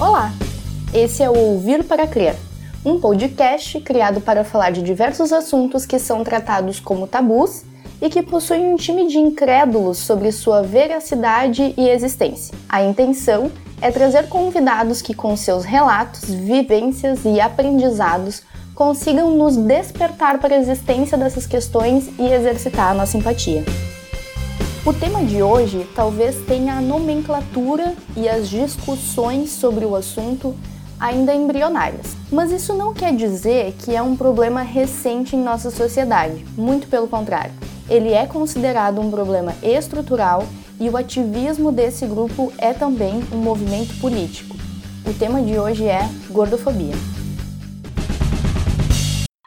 Olá! Esse é o Ouvir para Crer, um podcast criado para falar de diversos assuntos que são tratados como tabus e que possuem um time de incrédulos sobre sua veracidade e existência. A intenção é trazer convidados que, com seus relatos, vivências e aprendizados, consigam nos despertar para a existência dessas questões e exercitar a nossa empatia. O tema de hoje talvez tenha a nomenclatura e as discussões sobre o assunto ainda embrionárias. Mas isso não quer dizer que é um problema recente em nossa sociedade, muito pelo contrário. Ele é considerado um problema estrutural e o ativismo desse grupo é também um movimento político. O tema de hoje é gordofobia.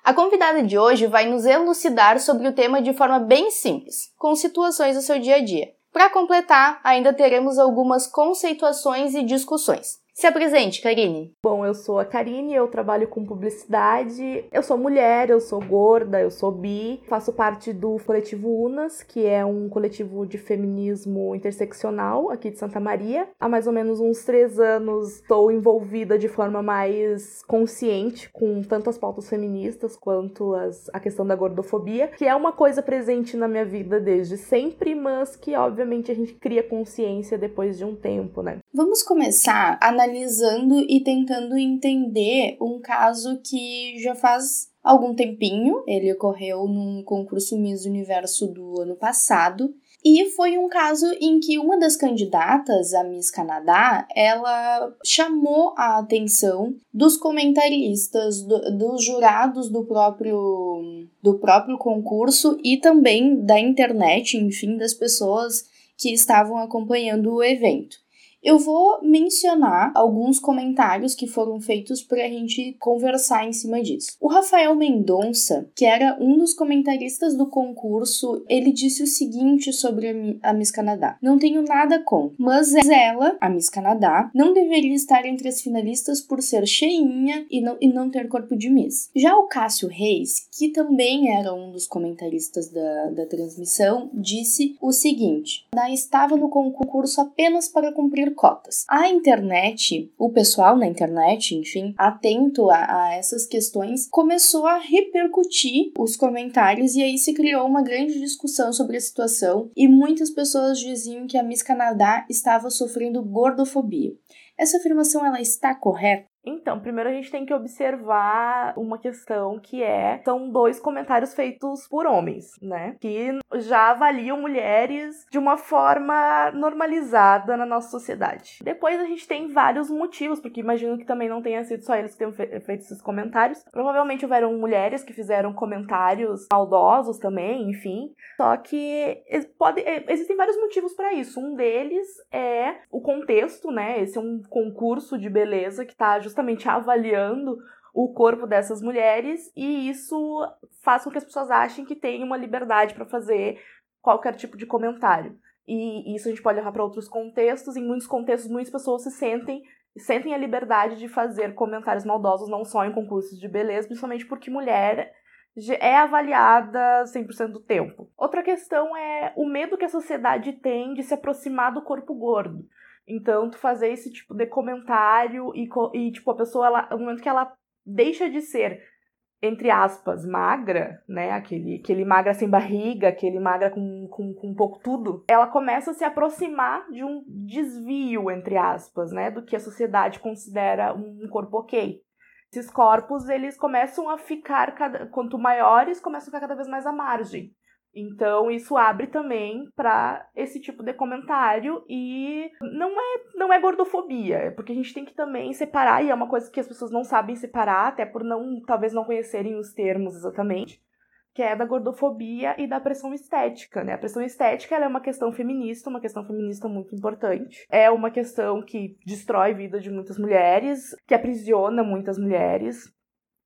A convidada de hoje vai nos elucidar sobre o tema de forma bem simples, com situações do seu dia a dia. Para completar, ainda teremos algumas conceituações e discussões. Se apresente, Karine. Bom, eu sou a Karine, eu trabalho com publicidade. Eu sou mulher, eu sou gorda, eu sou bi. Faço parte do coletivo UNAS, que é um coletivo de feminismo interseccional aqui de Santa Maria. Há mais ou menos uns três anos estou envolvida de forma mais consciente com tanto as pautas feministas quanto as, a questão da gordofobia, que é uma coisa presente na minha vida desde sempre, mas que obviamente a gente cria consciência depois de um tempo, né? Vamos começar a analisando e tentando entender um caso que já faz algum tempinho. Ele ocorreu num concurso Miss Universo do ano passado. E foi um caso em que uma das candidatas a Miss Canadá, ela chamou a atenção dos comentaristas, do, dos jurados do próprio, do próprio concurso e também da internet, enfim, das pessoas que estavam acompanhando o evento. Eu vou mencionar alguns comentários que foram feitos para a gente conversar em cima disso. O Rafael Mendonça, que era um dos comentaristas do concurso, ele disse o seguinte sobre a Miss Canadá: Não tenho nada com, mas ela, a Miss Canadá, não deveria estar entre as finalistas por ser cheinha e não, e não ter corpo de Miss. Já o Cássio Reis, que também era um dos comentaristas da, da transmissão, disse o seguinte: estava no concurso apenas para cumprir cotas. A internet, o pessoal na internet, enfim, atento a, a essas questões, começou a repercutir os comentários e aí se criou uma grande discussão sobre a situação e muitas pessoas diziam que a Miss Canadá estava sofrendo gordofobia. Essa afirmação ela está correta? Então, primeiro a gente tem que observar uma questão que é são dois comentários feitos por homens, né? Que já avaliam mulheres de uma forma normalizada na nossa sociedade. Depois a gente tem vários motivos, porque imagino que também não tenha sido só eles que tenham feito esses comentários. Provavelmente houveram mulheres que fizeram comentários maldosos também, enfim. Só que pode, existem vários motivos para isso. Um deles é o contexto, né? Esse é um concurso de beleza que tá justamente avaliando o corpo dessas mulheres e isso faz com que as pessoas achem que tem uma liberdade para fazer qualquer tipo de comentário. E isso a gente pode levar para outros contextos. Em muitos contextos, muitas pessoas se sentem sentem a liberdade de fazer comentários maldosos não só em concursos de beleza, principalmente porque mulher é avaliada 100% do tempo. Outra questão é o medo que a sociedade tem de se aproximar do corpo gordo. Então, tu fazer esse tipo de comentário e, e tipo, a pessoa, ela, no momento que ela deixa de ser, entre aspas, magra, né? Aquele, aquele magra sem barriga, aquele magra com, com, com pouco tudo, ela começa a se aproximar de um desvio, entre aspas, né? Do que a sociedade considera um corpo ok. Esses corpos, eles começam a ficar, cada, quanto maiores, começam a ficar cada vez mais à margem. Então isso abre também para esse tipo de comentário e não é não é gordofobia, é porque a gente tem que também separar e é uma coisa que as pessoas não sabem separar, até por não talvez não conhecerem os termos exatamente, que é da gordofobia e da pressão estética, né? A pressão estética é uma questão feminista, uma questão feminista muito importante. É uma questão que destrói a vida de muitas mulheres, que aprisiona muitas mulheres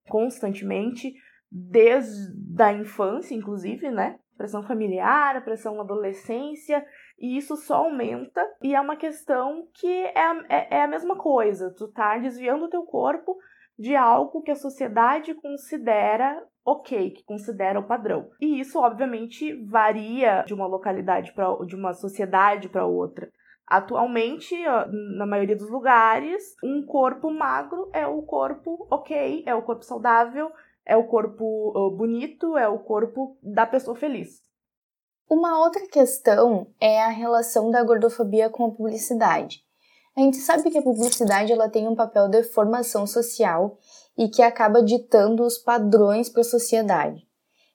constantemente desde a infância, inclusive, né? Pressão familiar, pressão adolescência, e isso só aumenta. E é uma questão que é, é, é a mesma coisa, tu tá desviando o teu corpo de algo que a sociedade considera ok, que considera o padrão. E isso, obviamente, varia de uma localidade para de uma sociedade para outra. Atualmente, na maioria dos lugares, um corpo magro é o corpo ok, é o corpo saudável, é o corpo bonito, é o corpo da pessoa feliz. Uma outra questão é a relação da gordofobia com a publicidade. A gente sabe que a publicidade ela tem um papel de formação social e que acaba ditando os padrões para a sociedade.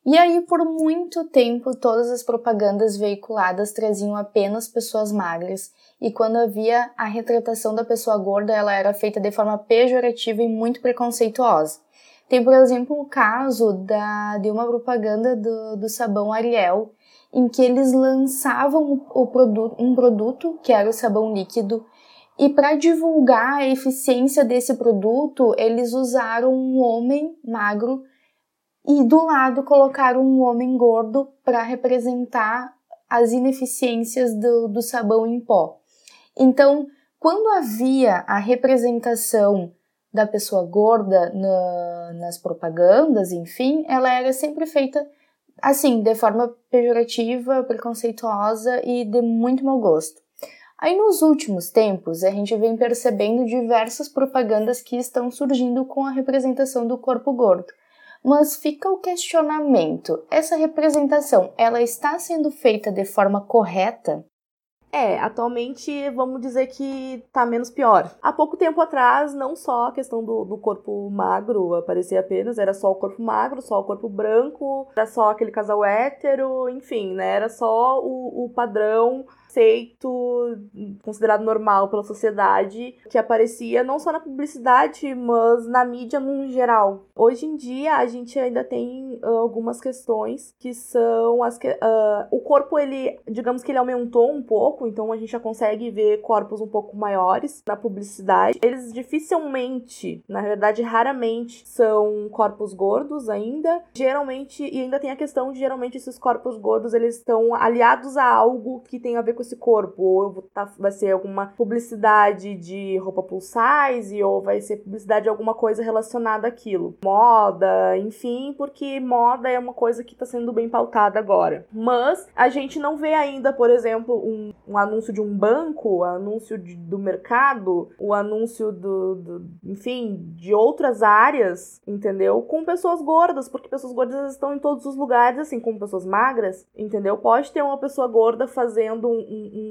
E aí, por muito tempo, todas as propagandas veiculadas traziam apenas pessoas magras, e quando havia a retratação da pessoa gorda, ela era feita de forma pejorativa e muito preconceituosa. Tem, por exemplo, o caso da, de uma propaganda do, do sabão Ariel, em que eles lançavam o produto, um produto, que era o sabão líquido, e para divulgar a eficiência desse produto, eles usaram um homem magro e do lado colocaram um homem gordo para representar as ineficiências do, do sabão em pó. Então, quando havia a representação da pessoa gorda na, nas propagandas, enfim, ela era sempre feita assim, de forma pejorativa, preconceituosa e de muito mau gosto. Aí nos últimos tempos, a gente vem percebendo diversas propagandas que estão surgindo com a representação do corpo gordo. Mas fica o questionamento: essa representação, ela está sendo feita de forma correta? É, atualmente vamos dizer que tá menos pior. Há pouco tempo atrás, não só a questão do, do corpo magro aparecia apenas, era só o corpo magro, só o corpo branco, era só aquele casal hétero, enfim, né? Era só o, o padrão conceito considerado normal pela sociedade que aparecia não só na publicidade, mas na mídia no geral. Hoje em dia a gente ainda tem uh, algumas questões que são as que uh, o corpo ele, digamos que ele aumentou um pouco, então a gente já consegue ver corpos um pouco maiores na publicidade. Eles dificilmente, na verdade raramente são corpos gordos ainda. Geralmente e ainda tem a questão de geralmente esses corpos gordos eles estão aliados a algo que tem a ver com esse corpo, ou tá, vai ser alguma publicidade de roupa plus size, ou vai ser publicidade de alguma coisa relacionada àquilo. Moda, enfim, porque moda é uma coisa que está sendo bem pautada agora. Mas a gente não vê ainda, por exemplo, um, um anúncio de um banco, anúncio de, do mercado, o anúncio do, do, enfim, de outras áreas, entendeu? Com pessoas gordas, porque pessoas gordas estão em todos os lugares, assim como pessoas magras, entendeu? Pode ter uma pessoa gorda fazendo um,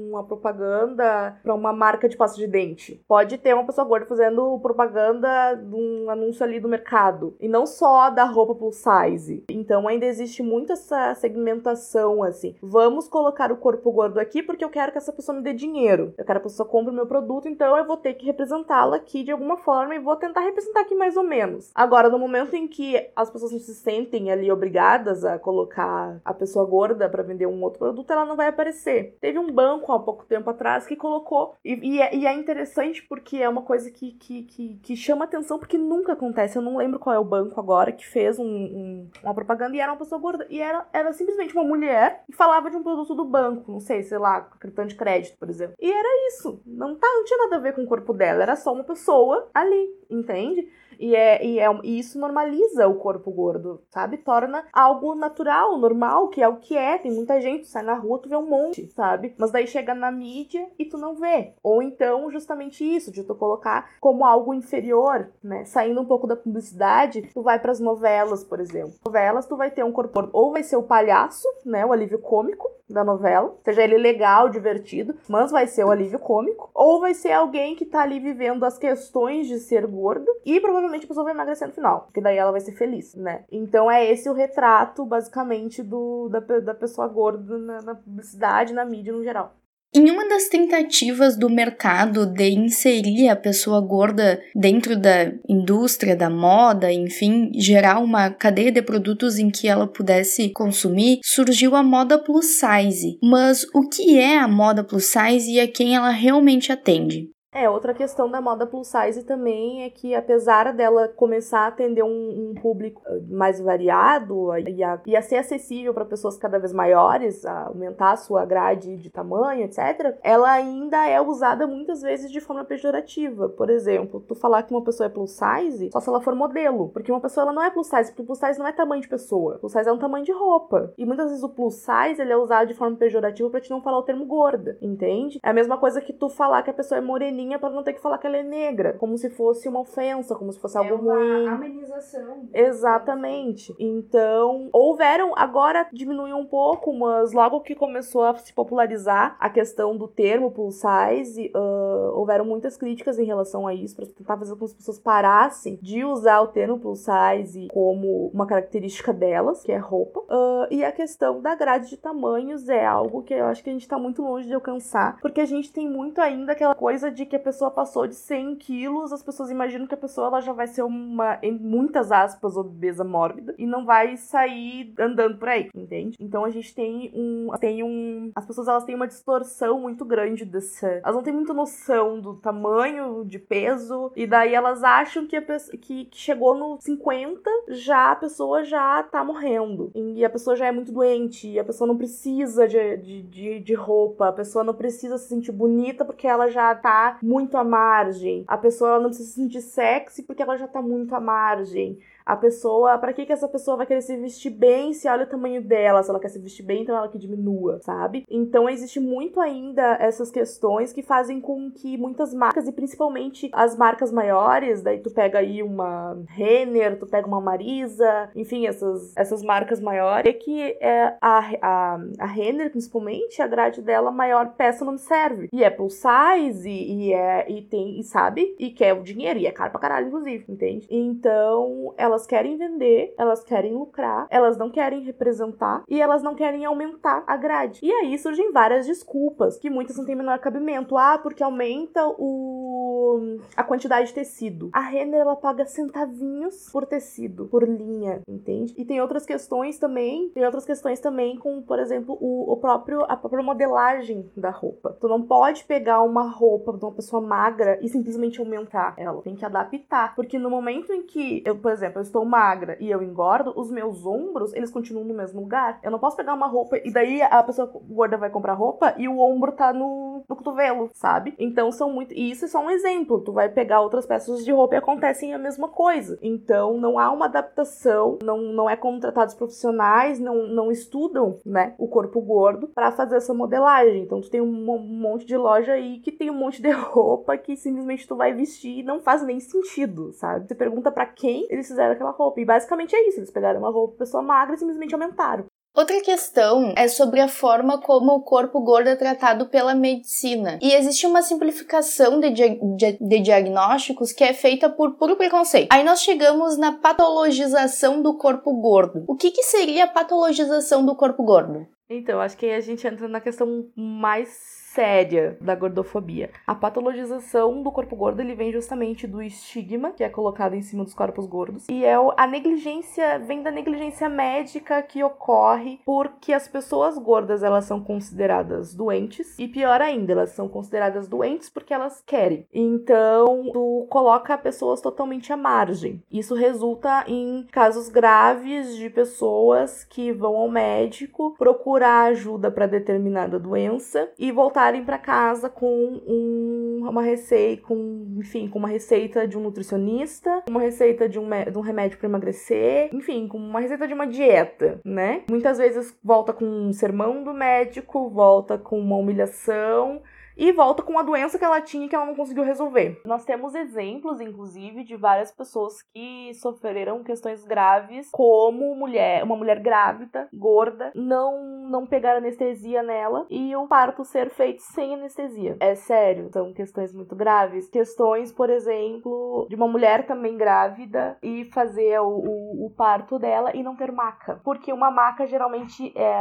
uma propaganda para uma marca de pasta de dente. Pode ter uma pessoa gorda fazendo propaganda de um anúncio ali do mercado. E não só da roupa plus size. Então ainda existe muito essa segmentação assim. Vamos colocar o corpo gordo aqui porque eu quero que essa pessoa me dê dinheiro. Eu quero que a pessoa compre o meu produto, então eu vou ter que representá-la aqui de alguma forma e vou tentar representar aqui mais ou menos. Agora, no momento em que as pessoas não se sentem ali obrigadas a colocar a pessoa gorda para vender um outro produto, ela não vai aparecer. Teve um banco há pouco tempo atrás que colocou. E, e, é, e é, interessante porque é uma coisa que, que, que, que, chama atenção, porque nunca acontece. Eu não lembro qual é o banco agora que fez um, um, uma propaganda e era uma pessoa gorda. E era, era simplesmente uma mulher e falava de um produto do banco, não sei, sei lá, cartão de crédito, por exemplo. E era isso. Não, tá, não tinha nada a ver com o corpo dela, era só uma pessoa ali, entende? E, é, e, é, e isso normaliza o corpo gordo, sabe? Torna algo natural, normal, que é o que é. Tem muita gente, sai na rua, tu vê um monte, sabe? Mas daí chega na mídia e tu não vê. Ou então, justamente isso, de tu colocar como algo inferior, né? Saindo um pouco da publicidade, tu vai para as novelas, por exemplo. Novelas, tu vai ter um corpo ou vai ser o palhaço, né? O alívio cômico da novela, seja ele legal, divertido, mas vai ser o alívio cômico, ou vai ser alguém que tá ali vivendo as questões de ser gordo e provavelmente provavelmente a pessoa vai emagrecer no final, porque daí ela vai ser feliz, né? Então é esse o retrato, basicamente, do, da, da pessoa gorda na, na publicidade, na mídia no geral. Em uma das tentativas do mercado de inserir a pessoa gorda dentro da indústria da moda, enfim, gerar uma cadeia de produtos em que ela pudesse consumir, surgiu a moda plus size. Mas o que é a moda plus size e a quem ela realmente atende? É, outra questão da moda plus size também é que, apesar dela começar a atender um, um público eh, mais variado e a, e a ser acessível para pessoas cada vez maiores, aumentar a sua grade de tamanho, etc., ela ainda é usada muitas vezes de forma pejorativa. Por exemplo, tu falar que uma pessoa é plus size só se ela for modelo. Porque uma pessoa ela não é plus size, porque plus size não é tamanho de pessoa. Plus size é um tamanho de roupa. E muitas vezes o plus size ele é usado de forma pejorativa para te não falar o termo gorda, entende? É a mesma coisa que tu falar que a pessoa é moreninha para não ter que falar que ela é negra, como se fosse uma ofensa, como se fosse é algo uma ruim. amenização. Exatamente. Então, houveram, agora diminuiu um pouco, mas logo que começou a se popularizar a questão do termo plus size, uh, houveram muitas críticas em relação a isso, para tentar fazer com que as pessoas parassem de usar o termo plus size como uma característica delas, que é roupa. Uh, e a questão da grade de tamanhos é algo que eu acho que a gente tá muito longe de alcançar, porque a gente tem muito ainda aquela coisa de que a pessoa passou de 100 quilos, as pessoas imaginam que a pessoa ela já vai ser uma, em muitas aspas, obesa mórbida e não vai sair andando por aí, entende? Então a gente tem um. Tem um. As pessoas elas têm uma distorção muito grande desse. Elas não têm muita noção do tamanho, de peso, e daí elas acham que, a pessoa, que, que chegou no 50, já a pessoa já tá morrendo. E a pessoa já é muito doente, e a pessoa não precisa de, de, de, de roupa, a pessoa não precisa se sentir bonita porque ela já tá muito à margem. A pessoa ela não precisa se sentir sexy porque ela já tá muito à margem. A pessoa, para que que essa pessoa vai querer se vestir bem se olha o tamanho dela? Se ela quer se vestir bem, então ela que diminua, sabe? Então existe muito ainda essas questões que fazem com que muitas marcas, e principalmente as marcas maiores, daí tu pega aí uma Renner, tu pega uma Marisa, enfim, essas, essas marcas maiores, é que é a, a, a Renner, principalmente, a grade dela, maior peça não serve. E é plus size, e, e é, e tem, e sabe? E quer o dinheiro, e é caro pra caralho, inclusive, entende? Então, ela elas querem vender, elas querem lucrar, elas não querem representar e elas não querem aumentar a grade. E aí surgem várias desculpas, que muitas não têm menor cabimento. Ah, porque aumenta o a quantidade de tecido. A Renner ela paga centavinhos por tecido, por linha, entende? E tem outras questões também, tem outras questões também com, por exemplo, o, o próprio a própria modelagem da roupa. Tu não pode pegar uma roupa de uma pessoa magra e simplesmente aumentar ela. Tem que adaptar, porque no momento em que eu, por exemplo, eu estou magra e eu engordo, os meus ombros, eles continuam no mesmo lugar. Eu não posso pegar uma roupa e daí a pessoa gorda vai comprar roupa e o ombro tá no, no cotovelo, sabe? Então são muito. E isso é só um exemplo. Tu vai pegar outras peças de roupa e acontecem a mesma coisa. Então não há uma adaptação, não, não é contratados profissionais, não, não estudam, né, o corpo gordo para fazer essa modelagem. Então tu tem um, monte de loja aí que tem um monte de roupa que simplesmente tu vai vestir e não faz nem sentido, sabe? Você pergunta para quem eles fizeram aquela roupa. E basicamente é isso: eles pegaram uma roupa pessoa magra e simplesmente aumentaram. Outra questão é sobre a forma como o corpo gordo é tratado pela medicina. E existe uma simplificação de, de, de, diagnósticos que é feita por puro preconceito. Aí nós chegamos na patologização do corpo gordo. O que, que seria a patologização do corpo gordo? Então, acho que aí a gente entra na questão mais séria da gordofobia. A patologização do corpo gordo ele vem justamente do estigma que é colocado em cima dos corpos gordos e é a negligência vem da negligência médica que ocorre porque as pessoas gordas elas são consideradas doentes e pior ainda elas são consideradas doentes porque elas querem. Então tu coloca pessoas totalmente à margem. Isso resulta em casos graves de pessoas que vão ao médico procurar ajuda para determinada doença e voltar voltarem para casa com um, uma receita, com, enfim, com uma receita de um nutricionista, uma receita de um, de um remédio para emagrecer, enfim, com uma receita de uma dieta, né? Muitas vezes volta com um sermão do médico, volta com uma humilhação e volta com a doença que ela tinha que ela não conseguiu resolver. Nós temos exemplos, inclusive, de várias pessoas que sofreram questões graves, como mulher, uma mulher grávida, gorda, não não pegar anestesia nela e o parto ser feito sem anestesia. É sério, são questões muito graves. Questões, por exemplo, de uma mulher também grávida e fazer o, o, o parto dela e não ter maca, porque uma maca geralmente é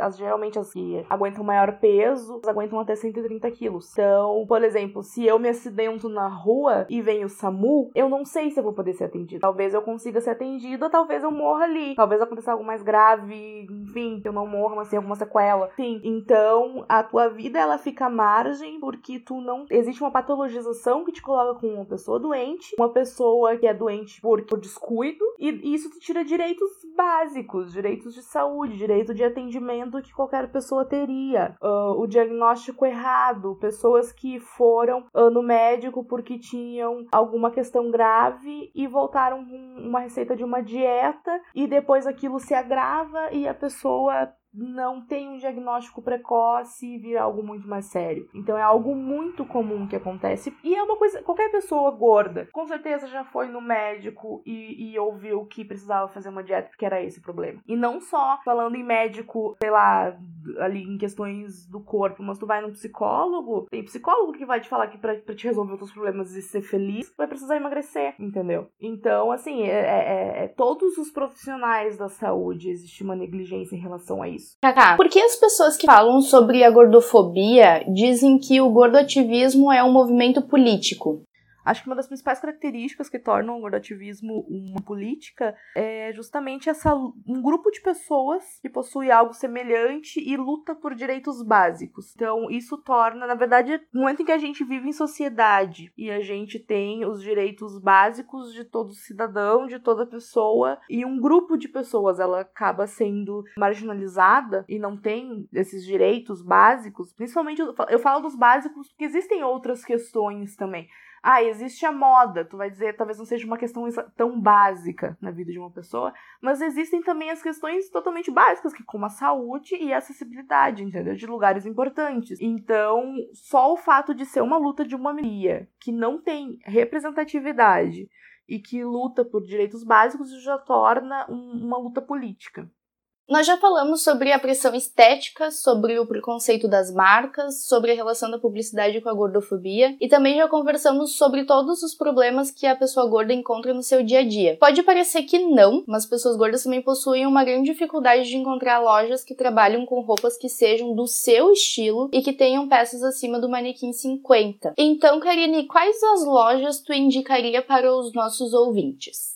as, geralmente as que aguentam maior peso, aguentam até 130 aquilo. Então, por exemplo, se eu me acidento na rua e vem o SAMU, eu não sei se eu vou poder ser atendido. Talvez eu consiga ser atendido, ou talvez eu morra ali. Talvez aconteça algo mais grave, enfim, que eu não morra, mas tenha alguma sequela. Sim. Então, a tua vida ela fica à margem porque tu não existe uma patologização que te coloca com uma pessoa doente, uma pessoa que é doente por, por descuido, e isso te tira direitos básicos, direitos de saúde, direito de atendimento que qualquer pessoa teria. Uh, o diagnóstico errado, pessoas que foram uh, no médico porque tinham alguma questão grave e voltaram com uma receita de uma dieta e depois aquilo se agrava e a pessoa não tem um diagnóstico precoce e vira algo muito mais sério. Então é algo muito comum que acontece. E é uma coisa. Qualquer pessoa gorda, com certeza já foi no médico e, e ouviu que precisava fazer uma dieta porque era esse o problema. E não só falando em médico, sei lá, ali em questões do corpo, mas tu vai num psicólogo, tem psicólogo que vai te falar que pra, pra te resolver os teus problemas e ser feliz, vai precisar emagrecer, entendeu? Então, assim, é, é, é todos os profissionais da saúde existe uma negligência em relação a isso isso. Kaká, por que as pessoas que falam sobre a gordofobia dizem que o gordoativismo é um movimento político? Acho que uma das principais características que tornam o gordoativismo uma política é justamente essa um grupo de pessoas que possui algo semelhante e luta por direitos básicos. Então, isso torna, na verdade, no momento em que a gente vive em sociedade e a gente tem os direitos básicos de todo cidadão, de toda pessoa, e um grupo de pessoas ela acaba sendo marginalizada e não tem esses direitos básicos, principalmente eu falo dos básicos porque existem outras questões também. Ah, existe a moda. Tu vai dizer, talvez não seja uma questão tão básica na vida de uma pessoa, mas existem também as questões totalmente básicas, que como a saúde e a acessibilidade, entendeu? De lugares importantes. Então, só o fato de ser uma luta de uma minoria que não tem representatividade e que luta por direitos básicos já torna um, uma luta política. Nós já falamos sobre a pressão estética, sobre o preconceito das marcas, sobre a relação da publicidade com a gordofobia e também já conversamos sobre todos os problemas que a pessoa gorda encontra no seu dia a dia. Pode parecer que não, mas pessoas gordas também possuem uma grande dificuldade de encontrar lojas que trabalham com roupas que sejam do seu estilo e que tenham peças acima do manequim 50. Então, Karine, quais as lojas tu indicaria para os nossos ouvintes?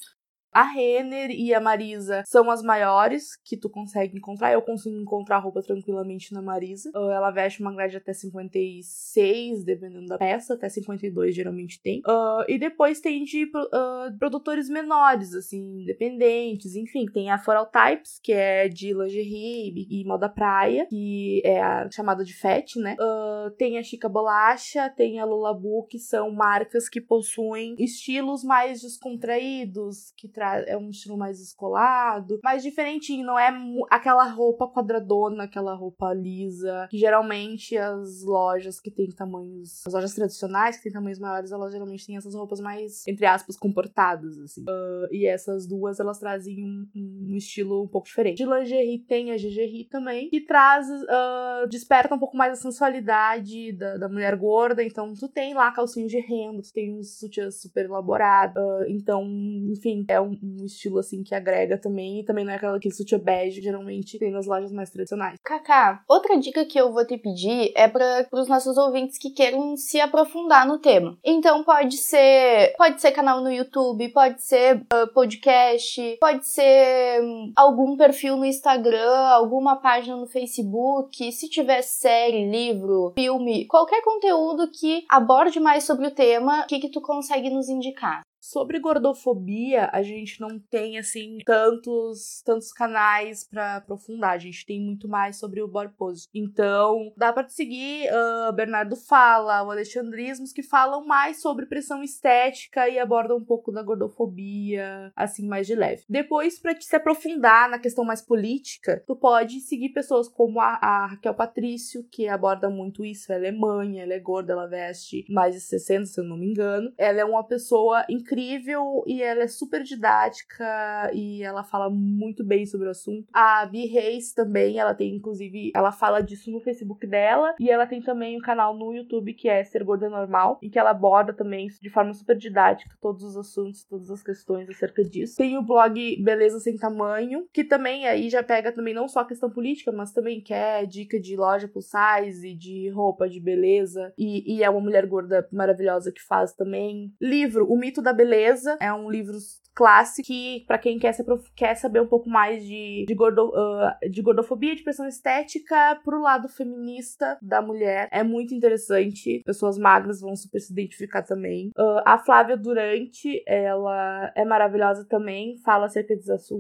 A Renner e a Marisa são as maiores que tu consegue encontrar. Eu consigo encontrar roupa tranquilamente na Marisa. Ah, ela veste uma grade até 56, dependendo da peça, até 52 geralmente tem. Uh, e depois tem de uh, produtores menores, assim, independentes. Enfim, tem a Floral Types, que é de lingerie e moda praia, que é a chamada de FET, né? Uh, tem a Chica Bolacha, tem a Lulabu, que são marcas que possuem estilos mais descontraídos, que é um estilo mais escolado, mais diferentinho, não é aquela roupa quadradona, aquela roupa lisa, que geralmente as lojas que têm tamanhos, as lojas tradicionais que têm tamanhos maiores, elas geralmente têm essas roupas mais, entre aspas, comportadas, assim. Uh, e essas duas, elas trazem um, um, estilo um pouco diferente. De lingerie tem a GGRI também, que traz, uh, desperta um pouco mais a sensualidade da, da mulher gorda, então tu tem lá calcinhos de renda, tu tem uns sutiãs super elaborados, uh, então, enfim, é um um, estilo assim que agrega também. E também não é aquela que sutiã bege, geralmente tem nas lojas mais tradicionais. Kaká, outra dica que eu vou te pedir é para os nossos ouvintes que queiram se aprofundar no tema. Então pode ser, pode ser canal no YouTube, pode ser uh, podcast, pode ser um, algum perfil no Instagram, alguma página no Facebook, se tiver série, livro, filme, qualquer conteúdo que aborde mais sobre o tema, o que que tu consegue nos indicar? Sobre gordofobia, a gente não tem assim tantos tantos canais para aprofundar. A gente tem muito mais sobre o body. Então, dá para seguir uh, Bernardo Fala, o Alexandrismos que falam mais sobre pressão estética e abordam um pouco da gordofobia, assim mais de leve. Depois, para te se aprofundar na questão mais política, tu pode seguir pessoas como a, a Raquel Patrício, que aborda muito isso. Ela é mãe, ela é gorda, ela veste mais de 60, se eu não me engano. Ela é uma pessoa incrível incrível e ela é super didática e ela fala muito bem sobre o assunto. A Bi Reis também, ela tem inclusive, ela fala disso no Facebook dela e ela tem também um canal no YouTube que é Ser Gorda Normal, em que ela aborda também de forma super didática todos os assuntos, todas as questões acerca disso. Tem o blog Beleza Sem Tamanho, que também aí já pega também não só a questão política, mas também quer dica de loja plus size, de roupa de beleza, e, e é uma mulher gorda maravilhosa que faz também. Livro, O Mito da Beleza, é um livro clássico que, para quem quer, quer saber um pouco mais de, de, gordo, uh, de gordofobia, de pressão estética, pro lado feminista da mulher, é muito interessante. Pessoas magras vão super se identificar também. Uh, a Flávia Durante, ela é maravilhosa também, fala acerca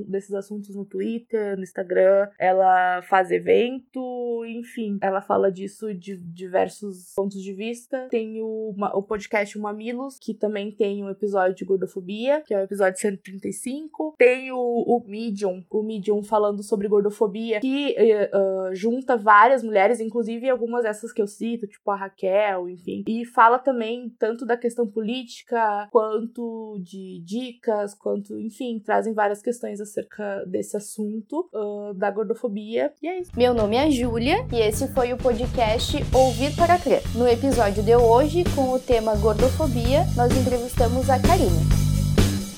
desses assuntos no Twitter, no Instagram, ela faz evento, enfim, ela fala disso de diversos pontos de vista. Tem o, o podcast Mamilos, que também tem um episódio de gordofobia, que é o episódio 135. Tem o, o Medium, o Medium falando sobre gordofobia, que uh, junta várias mulheres, inclusive algumas dessas que eu cito, tipo a Raquel, enfim. E fala também tanto da questão política, quanto de dicas, quanto, enfim, trazem várias questões acerca desse assunto uh, da gordofobia. E é isso. Meu nome é Júlia e esse foi o podcast Ouvir para Crer. No episódio de hoje, com o tema gordofobia, nós entrevistamos a Karine. 里面。